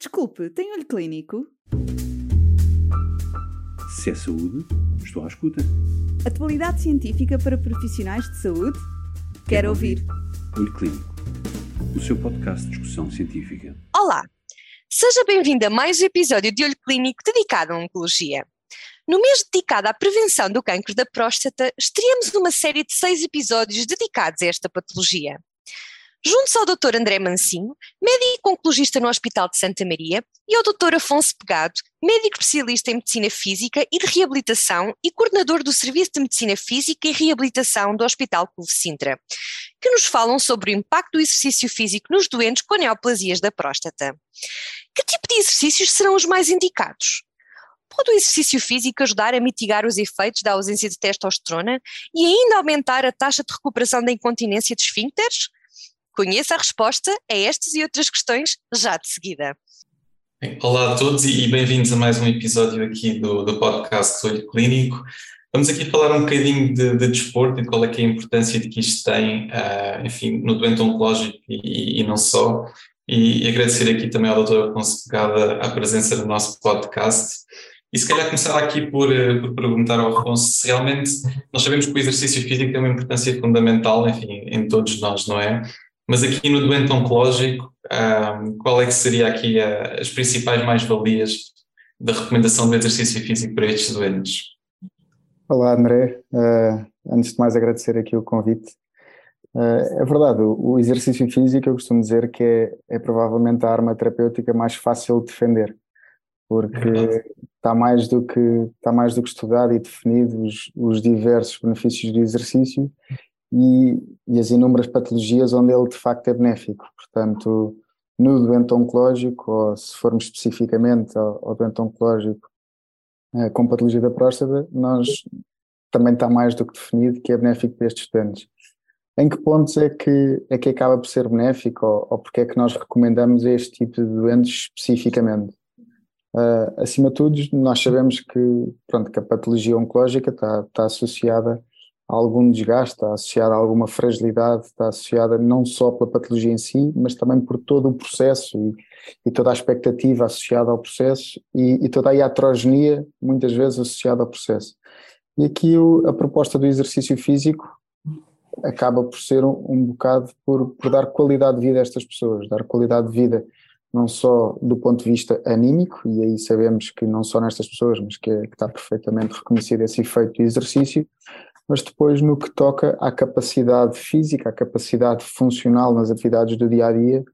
Desculpe, tem olho clínico? Se é saúde, estou à escuta. Atualidade científica para profissionais de saúde? Quero, Quero ouvir. Olho Clínico, o seu podcast de discussão científica. Olá! Seja bem-vindo a mais um episódio de Olho Clínico dedicado à oncologia. No mês dedicado à prevenção do cancro da próstata, estreamos uma série de seis episódios dedicados a esta patologia. Junto-se ao Dr. André Mancinho, médico oncologista no Hospital de Santa Maria, e ao Dr. Afonso Pegado, médico especialista em Medicina Física e de Reabilitação e coordenador do Serviço de Medicina Física e Reabilitação do Hospital Couve Sintra, que nos falam sobre o impacto do exercício físico nos doentes com neoplasias da próstata. Que tipo de exercícios serão os mais indicados? Pode o exercício físico ajudar a mitigar os efeitos da ausência de testosterona e ainda aumentar a taxa de recuperação da incontinência de esfíncteres? Conheça a resposta a estas e outras questões já de seguida. Olá a todos e bem-vindos a mais um episódio aqui do, do podcast Olho Clínico. Vamos aqui falar um bocadinho de, de desporto e qual é é a importância de que isto tem, ah, enfim, no doente oncológico e, e não só. E, agradecer aqui também ao Dr. Afonso Pegada a presença no nosso podcast. E se calhar começar aqui por, eh, por perguntar ao Afonso se realmente nós sabemos que o exercício físico tem uma importância fundamental, enfim, em todos nós, não é? Mas aqui no doente oncológico, um, qual é que seria aqui a, as principais mais-valias da recomendação do exercício físico para estes doentes? Olá André, uh, antes de mais agradecer aqui o convite. Uh, é verdade, o, o, exercício físico eu costumo dizer que é, é provavelmente a arma terapêutica mais fácil de defender, porque é está mais do que está mais do que estudado e definido os, os diversos benefícios do exercício e, e, as inúmeras patologias onde ele de facto é benéfico. Portanto, no doente oncológico, ou se formos especificamente ao, ao doente oncológico eh, com patologia da próstata, nós também está mais do que definido que é benéfico para estes doentes. Em que pontos é que, é que acaba por ser benéfico ou, ou porque é que nós recomendamos este tipo de doentes especificamente? Uh, acima de tudo, nós sabemos que, pronto, que a patologia oncológica está, está associada algum desgaste, está associada a alguma fragilidade, está associada não só pela patologia em si, mas também por todo o processo e, e toda a expectativa associada ao processo e, e, toda a iatrogenia, muitas vezes associada ao processo. E aqui o, a proposta do exercício físico acaba por ser um, um bocado por, por dar qualidade de vida a estas pessoas, dar qualidade de vida não só do ponto de vista anímico, e aí sabemos que não só nestas pessoas, mas que, é, que está perfeitamente reconhecido esse efeito do exercício, mas depois no que toca à capacidade física, à capacidade funcional nas atividades do dia a dia,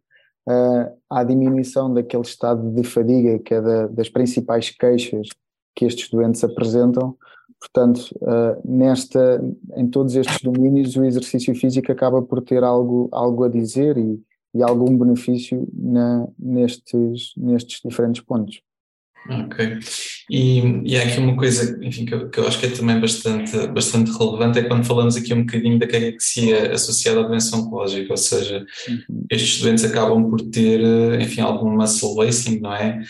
à diminuição daquele estado de fadiga que é da, das principais queixas que estes doentes apresentam. Portanto, uh, nesta, em todos estes domínios, o exercício físico acaba por ter algo, algo a dizer e, e algum benefício na, nestes, nestes diferentes pontos. Ok. E, e há aqui uma coisa enfim, que, eu, que eu acho que é também bastante, bastante relevante, é quando falamos aqui um bocadinho da carexias associada à doença oncológica, ou seja, uhum. estes doentes acabam por ter, enfim, algum muscle wasting, não é?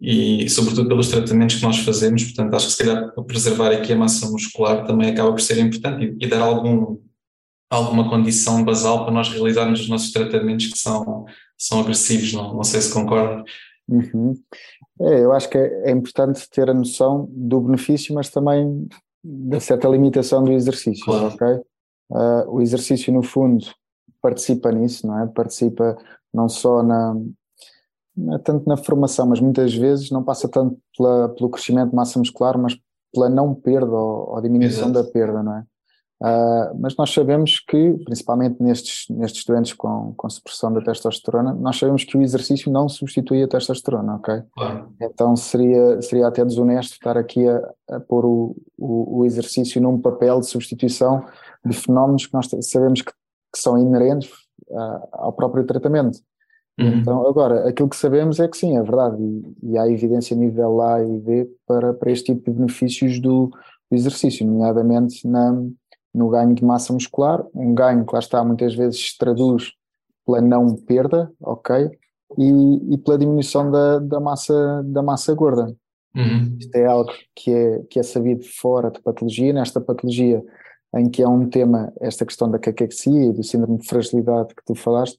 E sobretudo pelos tratamentos que nós fazemos, portanto acho que se calhar preservar aqui a massa muscular também acaba por ser importante e, e dar algum, alguma condição basal para nós realizarmos os nossos tratamentos que são, são agressivos, não, não sei se concordam. Uhum. É, eu acho que é, é, importante ter a noção do benefício, mas também da certa limitação do exercício, claro. ok? Uh, o exercício, no fundo, participa nisso, não é? Participa não só na, é tanto na formação, mas muitas vezes não passa tanto pela, pelo crescimento de massa muscular, mas pela não perda ou, ou diminuição Exato. da perda, não é? Uh, mas nós sabemos que, principalmente nestes, nestes doentes com, com supressão da testosterona, nós sabemos que o exercício não substitui a testosterona, ok? Claro. Então seria, seria até desonesto estar aqui a, a pôr o, o, o, exercício num papel de substituição de fenómenos que nós sabemos que, que são inerentes uh, ao próprio tratamento. Uhum. Então, agora, aquilo que sabemos é que sim, é verdade, e, e há evidência nível A e B para, para este tipo de benefícios do, do exercício, nomeadamente na no ganho de massa muscular, um ganho que lá está muitas vezes se traduz pela não perda, ok? E, e pela diminuição da, da, massa, da massa gorda. Uhum. Isto é algo que é, que é sabido fora de patologia, nesta patologia em que é um tema, esta questão da caquexia e do síndrome de fragilidade que tu falaste,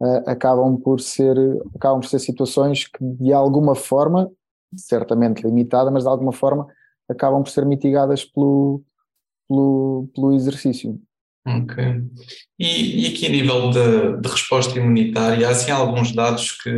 uh, acabam, por ser, acabam por ser situações que de alguma forma, certamente limitada, mas de alguma forma acabam por ser mitigadas pelo, pelo, pelo exercício. Ok. E, e, aqui a nível de, de, resposta imunitária, há assim alguns dados que,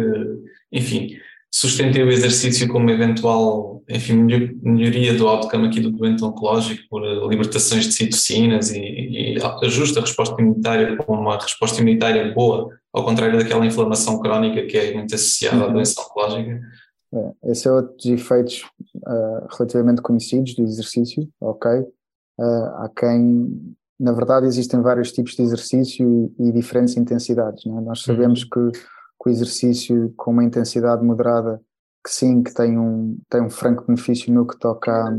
enfim, sustentem o exercício como eventual, enfim, melhoria do outcome aqui do doente oncológico por libertações de citocinas e, e ajusta a resposta imunitária com uma resposta imunitária boa, ao contrário daquela inflamação crónica que é muito associada à uhum. doença oncológica. É, esse é outro dos efeitos uh, relativamente conhecidos do exercício, ok? Uh, há quem na verdade existem vários tipos de exercício e, e diferentes intensidades. É? Nós sabemos uhum. que, que, o exercício com uma intensidade moderada, que sim, que tem um, tem um franco benefício no que toca,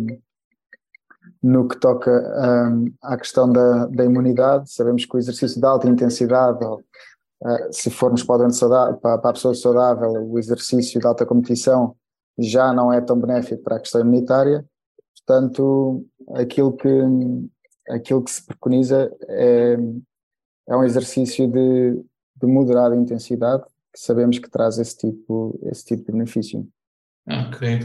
no que toca um, à questão da, da imunidade. Sabemos que o exercício de alta intensidade, ou, uh, se formos para, saudável, para, para a pessoa saudável, o exercício de alta competição já não é tão benéfico para a questão imunitária. Portanto, aquilo que aquilo que se preconiza é, é um exercício de, de moderada intensidade que sabemos que traz esse tipo, esse tipo de benefício. Ok.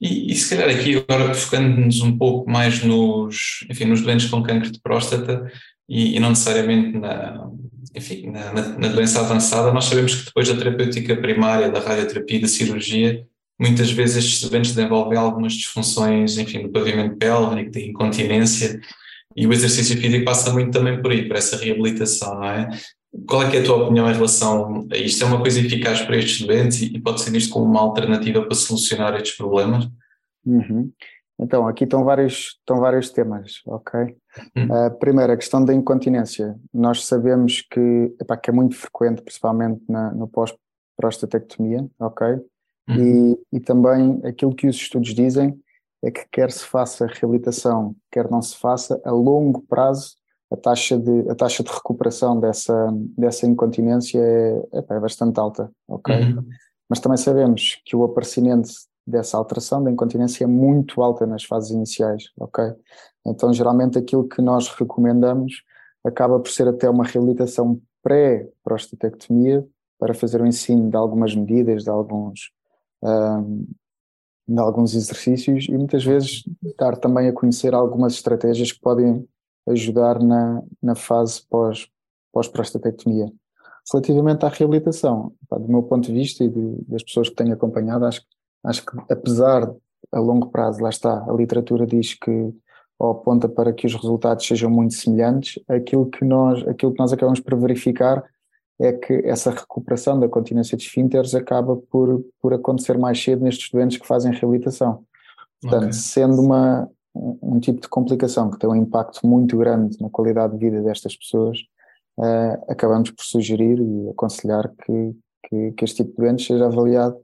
E, e se calhar aqui agora focando-nos um pouco mais nos, enfim, nos doentes com câncer de próstata e, e não necessariamente na, enfim, na, na, doença avançada, nós sabemos que depois da terapêutica primária, da radioterapia e da cirurgia, muitas vezes estes doentes desenvolvem algumas disfunções, enfim, do pavimento pélvico, de incontinência, e o exercício físico passa muito também por aí, por essa reabilitação, não é? Qual é, é a tua opinião em relação a isto? É uma coisa eficaz para estes doentes e pode ser visto como uma alternativa para solucionar estes problemas? Uhum. Então, aqui estão vários, estão vários temas, ok? Uhum. Uh, primeiro, a questão da incontinência. Nós sabemos que, epá, que é muito frequente, principalmente na, no pós-prostatectomia, ok? Uhum. E, e também aquilo que os estudos dizem é que quer se faça reabilitação, quer não se faça, a longo prazo a taxa de, a taxa de recuperação dessa, dessa incontinência é, é, bastante alta, ok? Uhum. Mas também sabemos que o aparecimento dessa alteração da incontinência é muito alta nas fases iniciais, ok? Então, geralmente aquilo que nós recomendamos acaba por ser até uma reabilitação pré-prostatectomia para fazer o ensino de algumas medidas, de alguns, um, de alguns exercícios e muitas vezes dar também a conhecer algumas estratégias que podem ajudar na, na fase pós, pós-prostatectomia. Relativamente à reabilitação, pá, do meu ponto de vista e de, das pessoas que tenho acompanhado, acho, acho que apesar a longo prazo, lá está, a literatura diz que ou aponta para que os resultados sejam muito semelhantes, aquilo que nós, aquilo que nós acabamos por verificar é que essa recuperação da continência de esfínteres acaba por, por acontecer mais cedo nestes doentes que fazem reabilitação. Portanto, okay. sendo uma, um tipo de complicação que tem um impacto muito grande na qualidade de vida destas pessoas, uh, acabamos por sugerir e aconselhar que, que, que, este tipo de doentes seja avaliado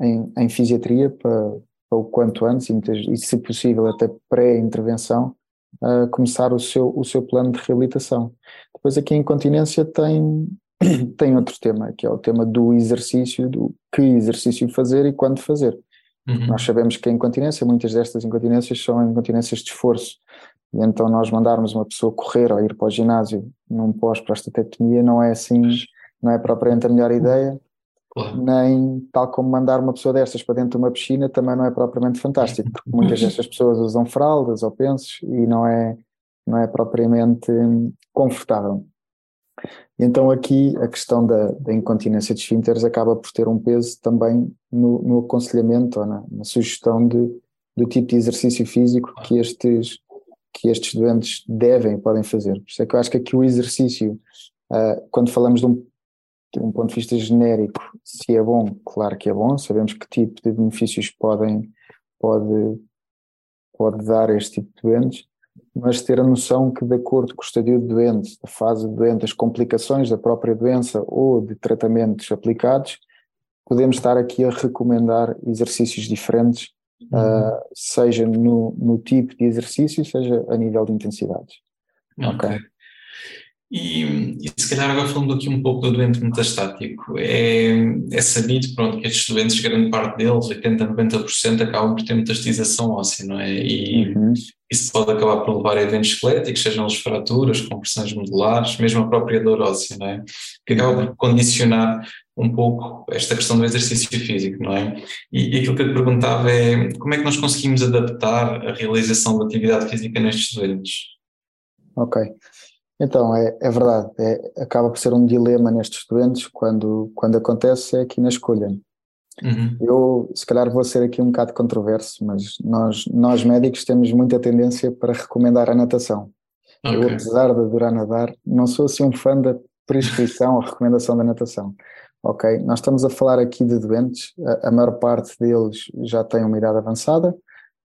em, em fisiatria para, para, o quanto antes e, muitas, e se possível até pré-intervenção, uh, começar o seu, o seu plano de reabilitação. Depois aqui a incontinência tem, tem outro tema, que é o tema do exercício, do que exercício fazer e quando fazer. Uhum. Nós sabemos que a incontinência, muitas destas incontinências são incontinências de esforço. E então nós mandarmos uma pessoa correr ou ir para o ginásio num pós-prostatectomia não é assim, não é propriamente a melhor ideia, claro. nem tal como mandar uma pessoa destas para dentro de uma piscina também não é propriamente fantástico, porque muitas destas pessoas usam fraldas ou pensos e não é, não é propriamente confortável. Então aqui a questão da, da incontinência de esfínteres acaba por ter um peso também no, no aconselhamento ou na, na, sugestão de, do tipo de exercício físico que estes, que estes doentes devem podem fazer. Por isso é que eu acho que aqui o exercício, uh, quando falamos de um, de um ponto de vista genérico, se é bom, claro que é bom, sabemos que tipo de benefícios podem, pode, pode dar este tipo de doentes, mas ter a noção que, de acordo com o estadio de doente, a fase de doente, as complicações da própria doença ou de tratamentos aplicados, podemos estar aqui a recomendar exercícios diferentes, uhum. uh, seja no, no, tipo de exercício, seja a nível de intensidades. Ok. okay. E, e, se calhar agora falando aqui um pouco do doente metastático, é, é sabido pronto, que estes doentes, grande parte deles, 80, 90%, acabam por ter metastização óssea, não é? E, uhum. Isso pode acabar por levar a eventos esqueléticos, sejam as fraturas, compressões medulares, mesmo a própria dor óssea, não é? Que acaba por condicionar um pouco esta questão do exercício físico, não é? E, e, aquilo que eu te perguntava é como é que nós conseguimos adaptar a realização da atividade física nestes doentes? Ok. Então, é, é verdade, é, acaba por ser um dilema nestes doentes quando, quando acontece é aqui na escolha. Uhum. Eu, se calhar, vou ser aqui um bocado controverso, mas nós, nós médicos temos muita tendência para recomendar a natação. Okay. Eu, apesar de adorar nadar, não sou assim um fã da prescrição ou recomendação da natação. Ok, nós estamos a falar aqui de doentes, a, a maior parte deles já tem uma idade avançada,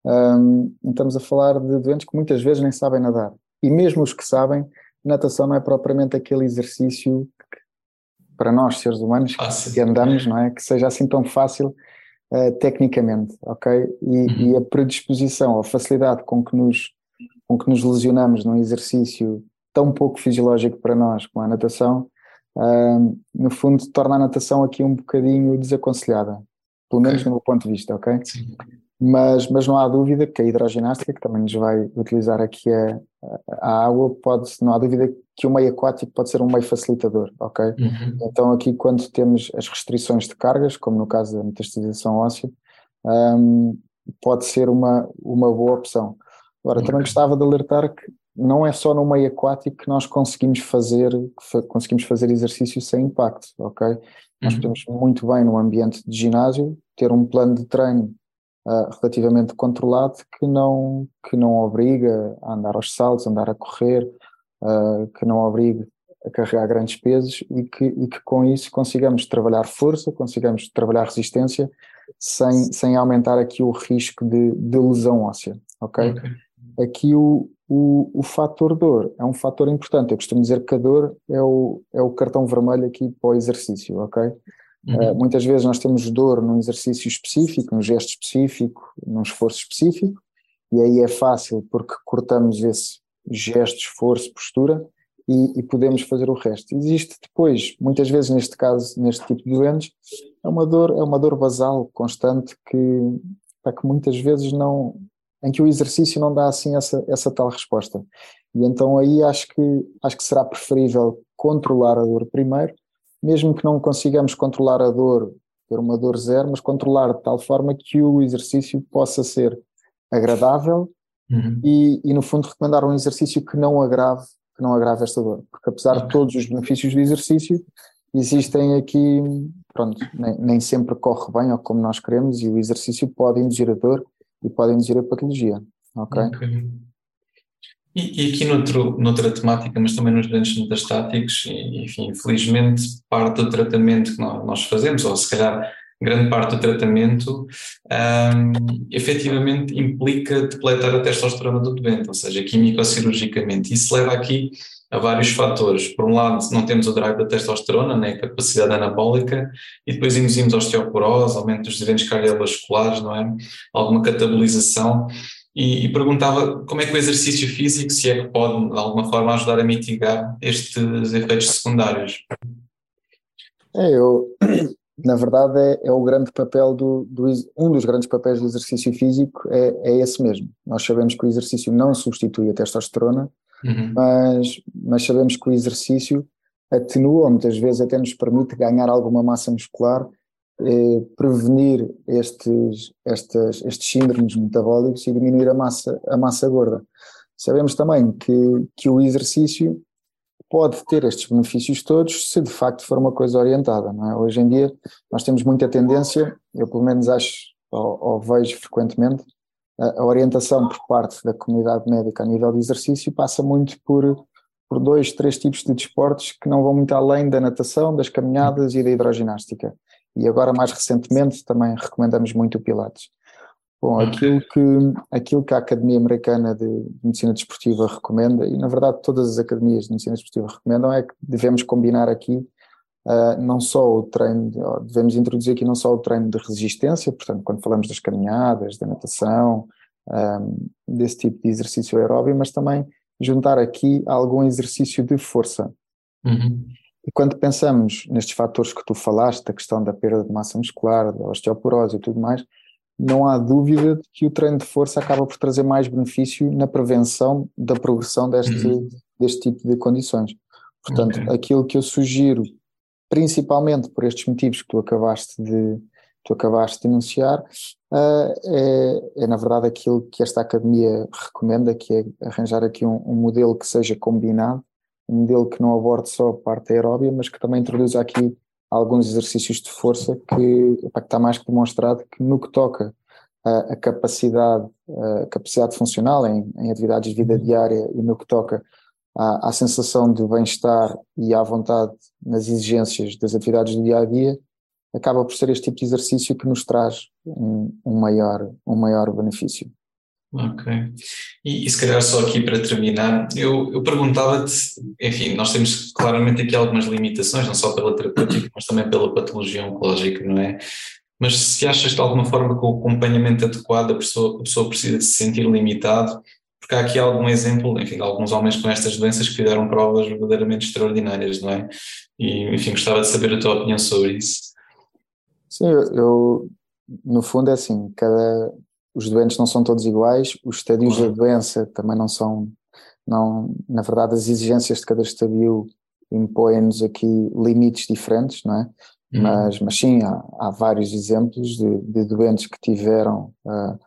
um, estamos a falar de doentes que muitas vezes nem sabem nadar. E mesmo os que sabem, natação não é propriamente aquele exercício para nós, seres humanos, fácil. que andamos, não é? Que seja assim tão fácil uh, tecnicamente, ok? E, uhum. e, a predisposição, a facilidade com que, nos, com que nos lesionamos num exercício tão pouco fisiológico para nós como a natação, uh, no fundo torna a natação aqui um bocadinho desaconselhada, pelo menos okay. no meu ponto de vista, ok? Sim. Mas, mas não há dúvida que a hidroginástica, que também nos vai utilizar aqui a, a água, pode, não há dúvida que o meio aquático pode ser um meio facilitador, ok? Uhum. Então aqui quando temos as restrições de cargas, como no caso da metastatização óssea, um, pode ser uma, uma boa opção. Agora, também gostava de alertar que não é só no meio aquático que nós conseguimos fazer, conseguimos fazer exercício sem impacto, ok? Uhum. Nós podemos muito bem no ambiente de ginásio ter um plano de treino uh, relativamente controlado que não, que não obriga a andar aos saltos, a andar a correr, uh, que não obriga a carregar grandes pesos e que, e que com isso consigamos trabalhar força, consigamos trabalhar resistência sem, sem aumentar aqui o risco de, de lesão óssea, ok? okay. Aqui o, o, o fator dor é um fator importante. Eu costumo dizer que a dor é o, é o cartão vermelho aqui para o exercício, ok? Uhum. Uh, muitas vezes nós temos dor num exercício específico, num gesto específico, num esforço específico, e aí é fácil porque cortamos esse gesto, esforço, postura e, e, podemos fazer o resto. Existe depois, muitas vezes neste caso, neste tipo de doentes, é uma dor, é uma dor basal, constante, que, é que muitas vezes não, em que o exercício não dá assim essa, essa tal resposta. E então aí acho que, acho que será preferível controlar a dor primeiro, mesmo que não consigamos controlar a dor, ter uma dor zero, mas controlar de tal forma que o exercício possa ser agradável uhum. e, e, no fundo, recomendar um exercício que não agrave, que não agrave esta dor. Porque apesar uhum. de todos os benefícios do exercício, existem aqui, pronto, nem, nem, sempre corre bem ou como nós queremos e o exercício pode induzir a dor e pode induzir a patologia, ok? okay. E, e, aqui noutro, noutra temática, mas também nos doentes metastáticos, enfim, infelizmente parte do tratamento que nós, nós fazemos, ou se calhar grande parte do tratamento, um, efetivamente implica depletar a testosterona do doente, ou seja, químico-cirurgicamente. Isso leva aqui a vários fatores. Por um lado, não temos o drive da testosterona, né, a capacidade anabólica, e depois induzimos osteoporose, aumento dos eventos cardiovasculares, não é? Alguma catabolização e, e, perguntava como é que o exercício físico, se é que pode de alguma forma ajudar a mitigar estes efeitos secundários. É, eu, na verdade, é, é o grande papel do, do, um dos grandes papéis do exercício físico é, é esse mesmo. Nós sabemos que o exercício não substitui a testosterona, uhum. mas, mas sabemos que o exercício atenua, muitas vezes até nos permite ganhar alguma massa muscular eh, prevenir estes, estes, estes síndromes metabólicos e diminuir a massa, a massa gorda. Sabemos também que, que o exercício pode ter estes benefícios todos se de facto for uma coisa orientada. É? Hoje em dia nós temos muita tendência, eu pelo menos acho ou, ou vejo frequentemente, a, orientação por parte da comunidade médica a nível de exercício passa muito por, por dois, três tipos de desportos que não vão muito além da natação, das caminhadas e da hidroginástica e agora mais recentemente também recomendamos muito o Pilates. Bom, aquilo que, aquilo que a Academia Americana de Medicina Desportiva recomenda, e na verdade todas as academias de medicina desportiva recomendam, é que devemos combinar aqui uh, não só o treino, devemos introduzir aqui não só o treino de resistência, portanto, quando falamos das caminhadas, da natação, um, ah, desse tipo de exercício aeróbio, mas também juntar aqui algum exercício de força. Uhum. E quando pensamos nestes fatores que tu falaste, da questão da perda de massa muscular, da osteoporose e tudo mais, não há dúvida de que o treino de força acaba por trazer mais benefício na prevenção da progressão deste, uhum. deste tipo de condições. Portanto, okay. aquilo que eu sugiro, principalmente por estes motivos que tu acabaste de, tu acabaste de enunciar, uh, é, é, na verdade aquilo que esta academia recomenda, que é arranjar aqui um, um modelo que seja combinado, um modelo que não aborde só a parte aeróbia, mas que também introduza aqui alguns exercícios de força que, que está mais que demonstrado que no que toca a, a capacidade, a capacidade funcional em, em, atividades de vida uhum. diária e no que toca à, à sensação de bem-estar e à vontade nas exigências das atividades do dia a dia, acaba por ser este tipo de exercício que nos traz um, um maior, um maior benefício. Ok. E, e, se calhar só aqui para terminar, eu, eu perguntava-te, enfim, nós temos claramente aqui algumas limitações, não só pela terapêutica, mas também pela patologia oncológica, não é? Mas se achas de alguma forma que o acompanhamento adequado a pessoa, a pessoa precisa de se sentir limitado, porque há aqui algum exemplo, enfim, de alguns homens com estas doenças que fizeram provas verdadeiramente extraordinárias, não é? E, enfim, gostava de saber a tua opinião sobre isso. Sim, eu, eu no fundo é assim, cada, os doentes não são todos iguais, os estadios uhum. da doença também não são, não, na verdade as exigências de cada estadio impõem-nos aqui limites diferentes, não é? Uhum. Mas, mas sim, há, há vários exemplos de, de, doentes que tiveram uh,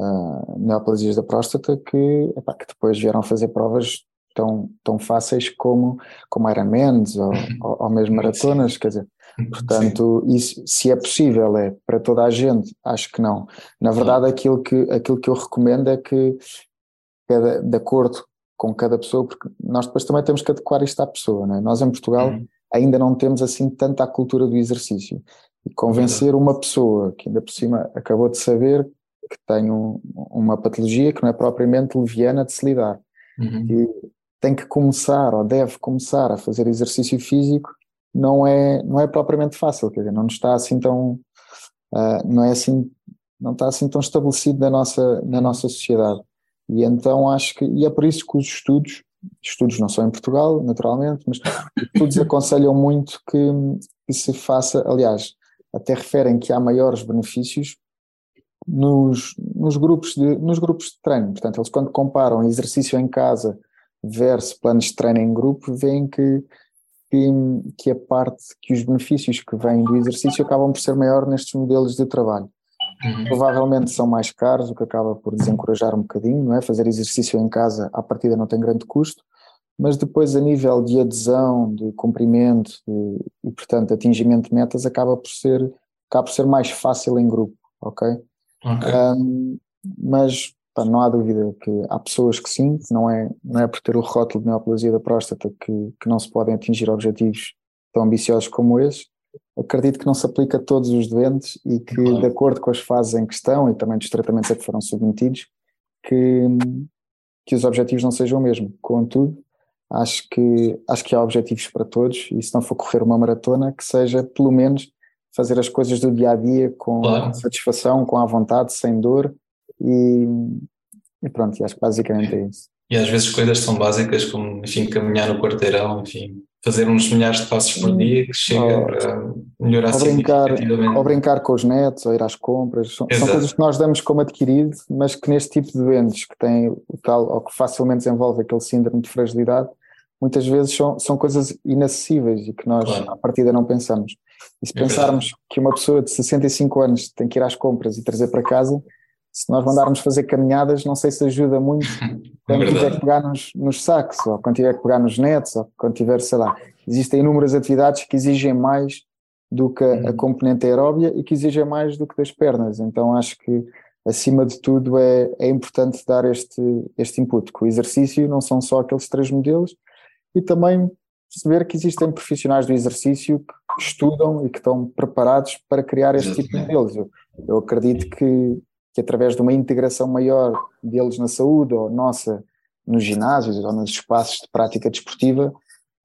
uh, neoplasias da próstata que, epá, que depois vieram fazer provas tão, tão fáceis como, como Ironmans ou, ou, ou mesmo maratonas, quer dizer, Portanto, isso, se é possível, é para toda a gente, acho que não. Na verdade, aquilo que, aquilo que eu recomendo é que, cada, de acordo com cada pessoa, porque nós depois também temos que adequar isto à pessoa, não é? Nós em Portugal uhum. ainda não temos assim tanta a cultura do exercício. E convencer uma pessoa que ainda por cima acabou de saber que tem um, uma patologia que não é propriamente leviana de se lidar. Uhum. E tem que começar ou deve começar a fazer exercício físico não é, não é propriamente fácil, quer dizer, não está assim tão, uh, não é assim, não está assim tão estabelecido na nossa, na nossa sociedade. E então acho que, e é por isso que os estudos, estudos não só em Portugal, naturalmente, mas estudos aconselham muito que, que se faça, aliás, até referem que há maiores benefícios nos, nos, grupos de, nos grupos de treino. Portanto, eles quando comparam exercício em casa versus planos de treino em grupo, veem que que, que a parte, que os benefícios que vêm do exercício acabam por ser maior nestes modelos de trabalho. Uhum. Provavelmente são mais caros, o que acaba por desencorajar um bocadinho, não é? Fazer exercício em casa, à partida não tem grande custo, mas depois a nível de adesão, de cumprimento de, e, portanto, atingimento de metas, acaba por ser, acaba por ser mais fácil em grupo, ok? Okay. Um, mas Pá, não há dúvida que há pessoas que sim, não é, não é por ter o rótulo de neoplasia da próstata que, que não se podem atingir objetivos tão ambiciosos como esse. Acredito que não se aplica a todos os doentes e que, de acordo com as fases em questão e também dos tratamentos a que foram submetidos, que, que os objetivos não sejam o mesmo. Contudo, acho que, acho que há objetivos para todos e se não for correr uma maratona, que seja pelo menos fazer as coisas do dia a dia com claro. satisfação, com a vontade, sem dor e, e pronto, e acho que basicamente é isso. E às vezes coisas tão básicas como, enfim, caminhar no quarteirão, enfim, fazer uns milhares de passos por dia que chega ou, para melhorar ou brincar, ou brincar com os netos, ou ir às compras, são, são, coisas que nós damos como adquirido, mas que neste tipo de doentes que têm o tal, ou que facilmente desenvolve aquele síndrome de fragilidade, muitas vezes são, são coisas inacessíveis e que nós claro. à partida não pensamos. E se é pensarmos verdade. que uma pessoa de 65 anos tem que ir às compras e trazer para casa, se nós mandarmos fazer caminhadas, não sei se ajuda muito quando é tiver que pegar nos, nos sacos, ou quando tiver que pegar nos netos, ou quando tiver, sei lá. Existem inúmeras atividades que exigem mais do que a, a uhum. componente aeróbia e que exigem mais do que das pernas. Então acho que, acima de tudo, é, é importante dar este, este input, que o exercício não são só aqueles três modelos e também perceber que existem profissionais do exercício que estudam e que estão preparados para criar este tipo de modelos. Eu, eu acredito que que através de uma integração maior deles na saúde ou nossa nos ginásios ou nos espaços de prática desportiva,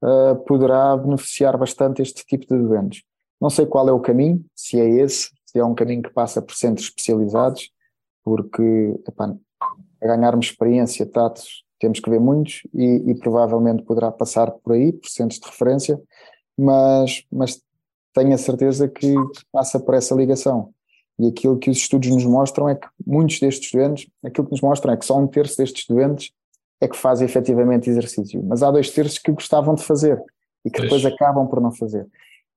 uh, poderá beneficiar bastante este tipo de doentes. Não sei qual é o caminho, se é esse, se é um caminho que passa por centros especializados, porque epá, a ganharmos experiência, tatos, temos que ver muitos e, e, provavelmente poderá passar por aí, por centros de referência, mas, mas tenho a certeza que passa por essa ligação. E aquilo que os estudos nos mostram é que muitos destes doentes, aquilo que nos mostram é que só um terço destes doentes é que fazem efetivamente exercício, mas há dois terços que gostavam de fazer e que depois acabam por não fazer.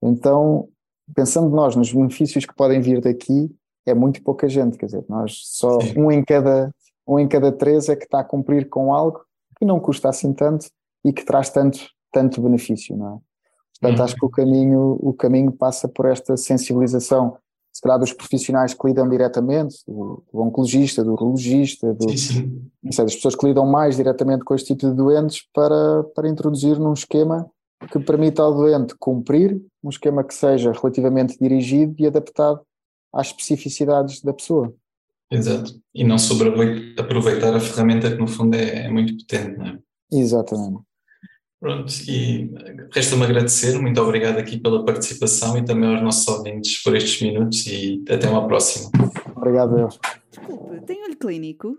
Então, pensando nós nos benefícios que podem vir daqui, é muito pouca gente, quer dizer, nós só um em cada um em cada três é que está a cumprir com algo que não custa assim tanto e que traz tanto tanto benefício, não é? Portanto, uhum. acho que o caminho o caminho passa por esta sensibilização se calhar dos profissionais que lidam diretamente, do, do oncologista, do urologista, do, sei, das pessoas que lidam mais diretamente com este tipo de doentes para, para introduzir num esquema que permita ao doente cumprir, um esquema que seja relativamente dirigido e adaptado às especificidades da pessoa. Exato. E não sobre aproveitar a ferramenta que no fundo é, é muito potente, não é? Exatamente. Pronto, e resta-me agradecer, muito obrigado aqui pela participação e também aos nossos ouvintes por estes minutos e até uma próxima. Obrigado, Deus. Desculpe, tem olho clínico?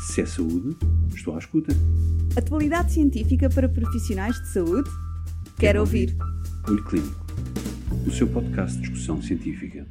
Se é saúde, estou à escuta. Atualidade científica para profissionais de saúde? Quero, Quero ouvir. ouvir. Olho Clínico, o seu podcast de discussão científica.